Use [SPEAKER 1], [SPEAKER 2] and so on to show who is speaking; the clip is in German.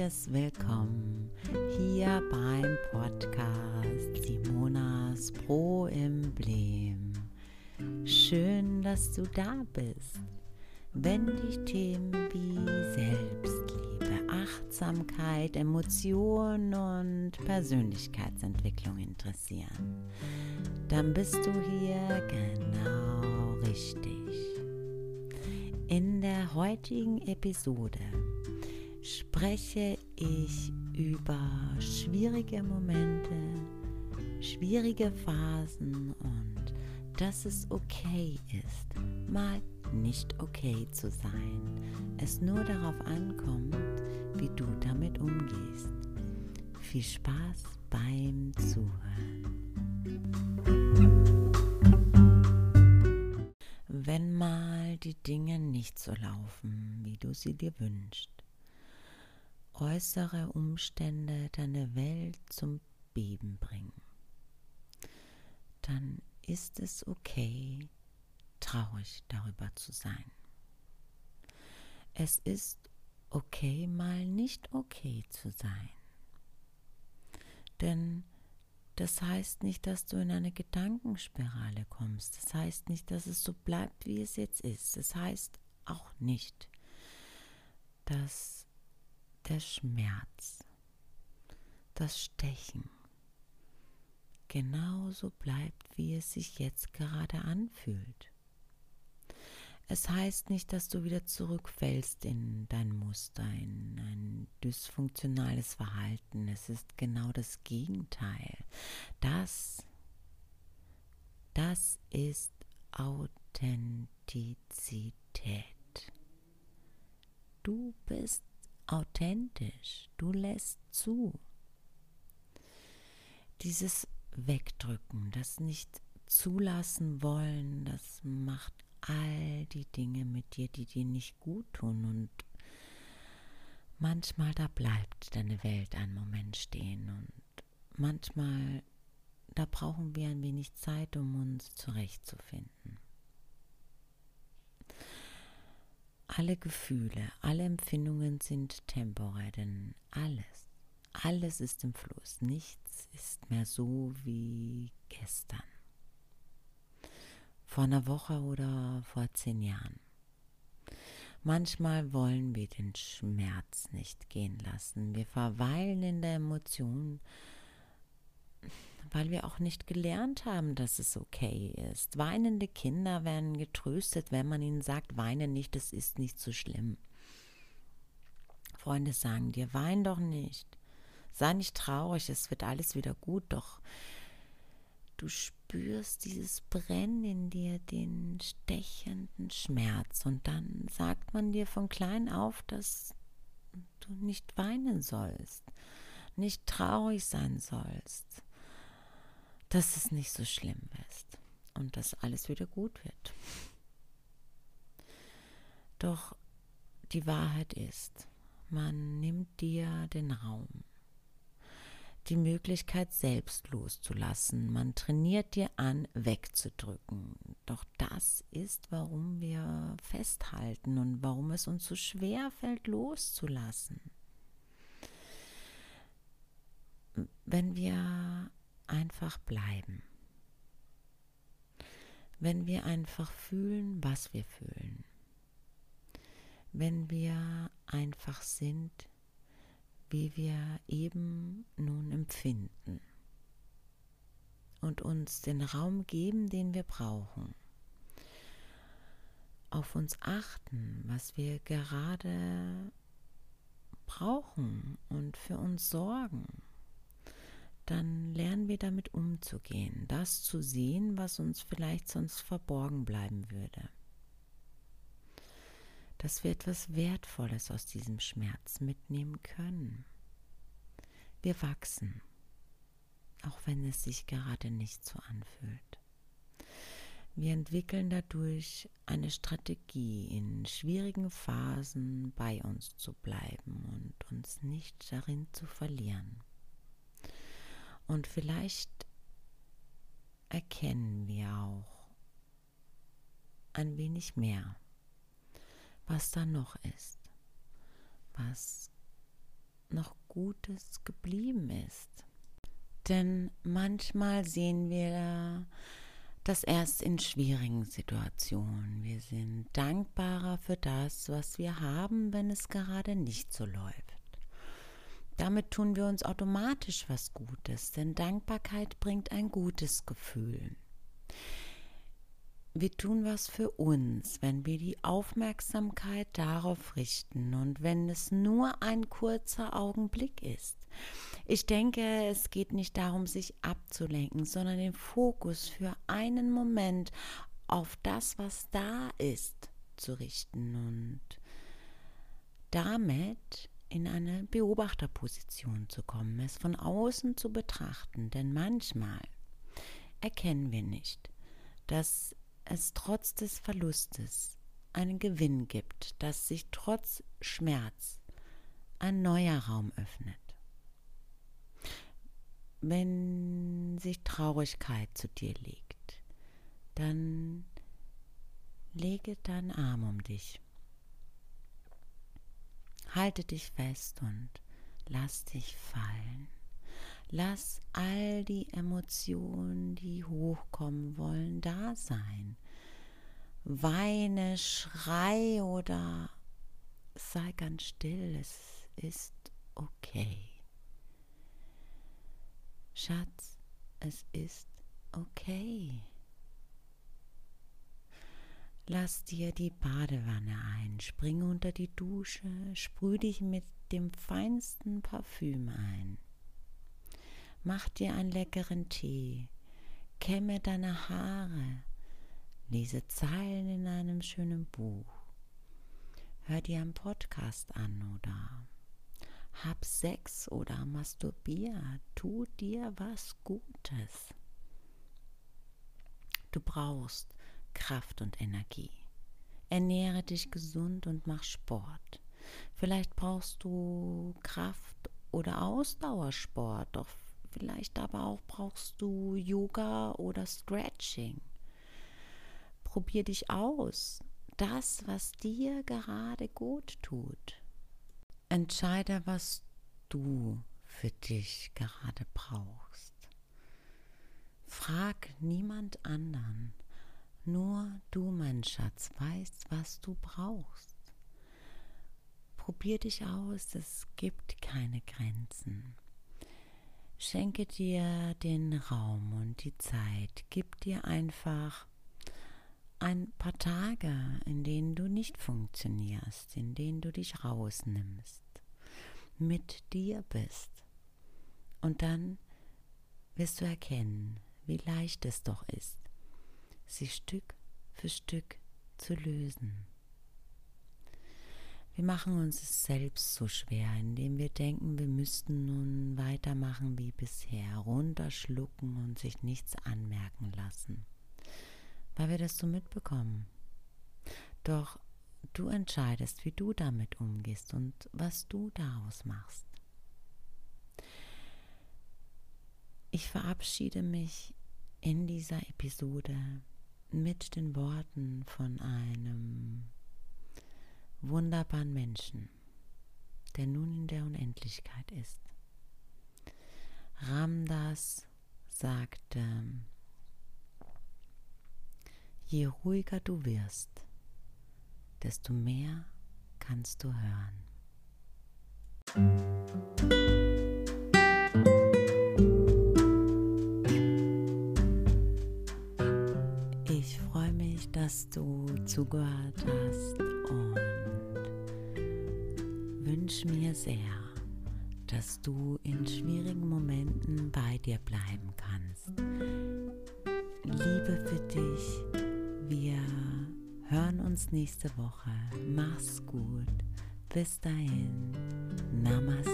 [SPEAKER 1] herzliches Willkommen hier beim Podcast Simonas Pro Emblem. Schön, dass du da bist. Wenn dich Themen wie Selbstliebe, Achtsamkeit, Emotionen und Persönlichkeitsentwicklung interessieren, dann bist du hier genau richtig. In der heutigen Episode spreche ich über schwierige Momente, schwierige Phasen und dass es okay ist, mal nicht okay zu sein. Es nur darauf ankommt, wie du damit umgehst. Viel Spaß beim Zuhören. Wenn mal die Dinge nicht so laufen, wie du sie dir wünschst, äußere Umstände deine Welt zum Beben bringen, dann ist es okay, traurig darüber zu sein. Es ist okay, mal nicht okay zu sein. Denn das heißt nicht, dass du in eine Gedankenspirale kommst. Das heißt nicht, dass es so bleibt, wie es jetzt ist. Das heißt auch nicht, dass der Schmerz, das Stechen genauso bleibt, wie es sich jetzt gerade anfühlt. Es heißt nicht, dass du wieder zurückfällst in dein Muster, in ein dysfunktionales Verhalten. Es ist genau das Gegenteil. Das, das ist Authentizität. Du bist authentisch, du lässt zu. Dieses Wegdrücken, das nicht zulassen wollen, das macht all die Dinge mit dir, die dir nicht gut tun und manchmal da bleibt deine Welt einen Moment stehen und manchmal da brauchen wir ein wenig Zeit, um uns zurechtzufinden. Alle Gefühle, alle Empfindungen sind temporär, denn alles, alles ist im Fluss. Nichts ist mehr so wie gestern. Vor einer Woche oder vor zehn Jahren. Manchmal wollen wir den Schmerz nicht gehen lassen. Wir verweilen in der Emotion weil wir auch nicht gelernt haben, dass es okay ist. Weinende Kinder werden getröstet, wenn man ihnen sagt, weine nicht, es ist nicht so schlimm. Freunde sagen dir, wein doch nicht. Sei nicht traurig, es wird alles wieder gut, doch du spürst dieses Brennen in dir, den stechenden Schmerz. Und dann sagt man dir von klein auf, dass du nicht weinen sollst, nicht traurig sein sollst dass es nicht so schlimm ist und dass alles wieder gut wird. Doch die Wahrheit ist, man nimmt dir den Raum, die Möglichkeit selbst loszulassen. Man trainiert dir an, wegzudrücken. Doch das ist, warum wir festhalten und warum es uns so schwer fällt, loszulassen. Wenn wir einfach bleiben. Wenn wir einfach fühlen, was wir fühlen. Wenn wir einfach sind, wie wir eben nun empfinden. Und uns den Raum geben, den wir brauchen. Auf uns achten, was wir gerade brauchen und für uns sorgen dann lernen wir damit umzugehen, das zu sehen, was uns vielleicht sonst verborgen bleiben würde. Dass wir etwas Wertvolles aus diesem Schmerz mitnehmen können. Wir wachsen, auch wenn es sich gerade nicht so anfühlt. Wir entwickeln dadurch eine Strategie, in schwierigen Phasen bei uns zu bleiben und uns nicht darin zu verlieren. Und vielleicht erkennen wir auch ein wenig mehr, was da noch ist, was noch Gutes geblieben ist. Denn manchmal sehen wir das erst in schwierigen Situationen. Wir sind dankbarer für das, was wir haben, wenn es gerade nicht so läuft. Damit tun wir uns automatisch was Gutes, denn Dankbarkeit bringt ein gutes Gefühl. Wir tun was für uns, wenn wir die Aufmerksamkeit darauf richten und wenn es nur ein kurzer Augenblick ist. Ich denke, es geht nicht darum, sich abzulenken, sondern den Fokus für einen Moment auf das, was da ist, zu richten und damit in eine Beobachterposition zu kommen, es von außen zu betrachten, denn manchmal erkennen wir nicht, dass es trotz des Verlustes einen Gewinn gibt, dass sich trotz Schmerz ein neuer Raum öffnet. Wenn sich Traurigkeit zu dir legt, dann lege deinen Arm um dich Halte dich fest und lass dich fallen. Lass all die Emotionen, die hochkommen wollen, da sein. Weine, schrei oder sei ganz still. Es ist okay. Schatz, es ist okay. Lass dir die Badewanne ein, spring unter die Dusche, sprüh dich mit dem feinsten Parfüm ein. Mach dir einen leckeren Tee, kämme deine Haare, lese Zeilen in einem schönen Buch, hör dir einen Podcast an oder hab Sex oder masturbier, tu dir was Gutes. Du brauchst Kraft und Energie. Ernähre dich gesund und mach Sport. Vielleicht brauchst du Kraft oder Ausdauersport, doch vielleicht aber auch brauchst du Yoga oder Stretching. Probier dich aus. Das, was dir gerade gut tut. Entscheide, was du für dich gerade brauchst. Frag niemand anderen. Nur du, mein Schatz, weißt, was du brauchst. Probier dich aus, es gibt keine Grenzen. Schenke dir den Raum und die Zeit. Gib dir einfach ein paar Tage, in denen du nicht funktionierst, in denen du dich rausnimmst, mit dir bist. Und dann wirst du erkennen, wie leicht es doch ist, sie Stück für Stück zu lösen. Wir machen uns es selbst so schwer, indem wir denken, wir müssten nun weitermachen wie bisher, runterschlucken und sich nichts anmerken lassen, weil wir das so mitbekommen. Doch du entscheidest, wie du damit umgehst und was du daraus machst. Ich verabschiede mich in dieser Episode mit den Worten von einem wunderbaren Menschen, der nun in der Unendlichkeit ist. Ramdas sagte, je ruhiger du wirst, desto mehr kannst du hören. Zugehört hast und wünsche mir sehr, dass du in schwierigen Momenten bei dir bleiben kannst. Liebe für dich. Wir hören uns nächste Woche. Mach's gut. Bis dahin. Namaste.